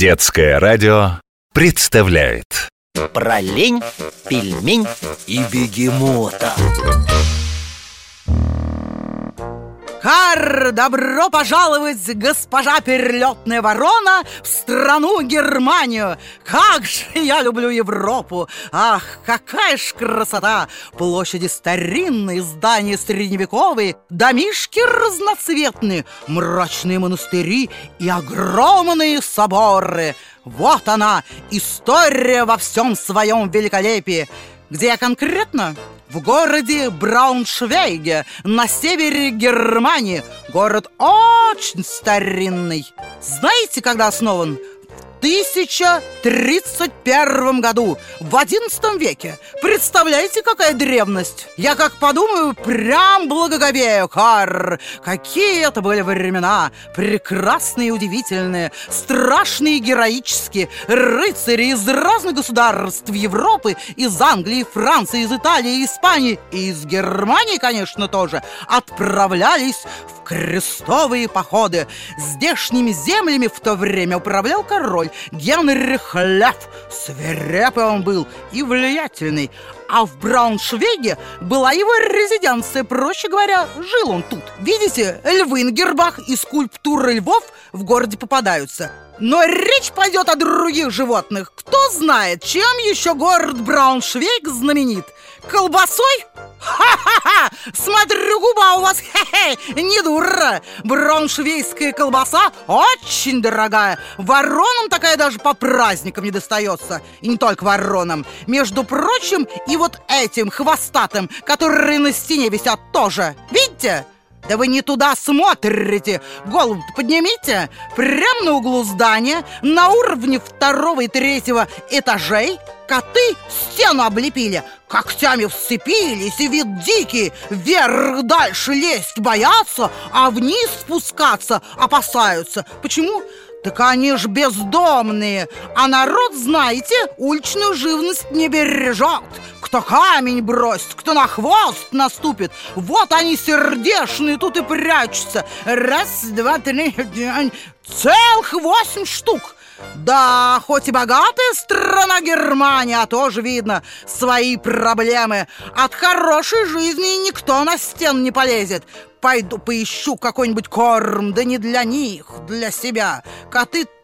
Детское радио представляет. Про лень, пельмень и бегемота Кар, добро пожаловать, госпожа перелетная ворона, в страну Германию! Как же я люблю Европу! Ах, какая ж красота! Площади старинные, здания средневековые, домишки разноцветные, мрачные монастыри и огромные соборы. Вот она, история во всем своем великолепии. Где я конкретно? В городе Брауншвейге на севере Германии. Город очень старинный. Знаете, когда основан? 1031 году, в 11 веке. Представляете, какая древность? Я как подумаю, прям благоговею, Кар. Какие это были времена, прекрасные и удивительные, страшные и героические. Рыцари из разных государств Европы, из Англии, Франции, из Италии, Испании и из Германии, конечно, тоже, отправлялись в крестовые походы. Здешними землями в то время управлял король Генрих Лев. Свирепый он был и влиятельный. А в Брауншвейге была его резиденция, проще говоря, жил он тут. Видите, львы на гербах и скульптуры львов в городе попадаются. Но речь пойдет о других животных. Кто знает, чем еще город Брауншвейг знаменит? Колбасой? Ха-ха-ха! Смотрю, губа у вас, хе-хе, не дура! Брауншвейская колбаса очень дорогая. Воронам такая даже по праздникам не достается. И не только воронам. Между прочим, и вот этим хвостатым, которые на стене висят тоже. Видите? Да вы не туда смотрите! Голову поднимите! Прямо на углу здания, на уровне второго и третьего этажей, коты стену облепили, когтями вцепились и вид дикий, вверх дальше лезть боятся, а вниз спускаться опасаются. Почему? Так они ж бездомные, а народ, знаете, уличную живность не бережет. Кто камень бросит, кто на хвост наступит, вот они сердешные тут и прячутся. Раз, два, три, целых восемь штук. Да, хоть и богатая страна Германия, а тоже видно свои проблемы. От хорошей жизни никто на стену не полезет. Пойду поищу какой-нибудь корм, да не для них, для себя.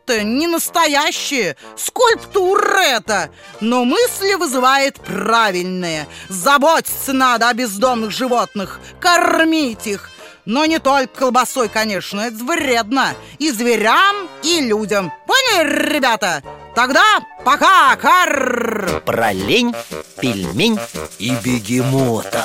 Коты-то не настоящие, скульптура это. Но мысли вызывает правильные. Заботиться надо о бездомных животных, кормить их. Но не только колбасой, конечно, это вредно и зверям, и людям. Поняли, ребята? Тогда пока, кар! Про лень, пельмень и бегемота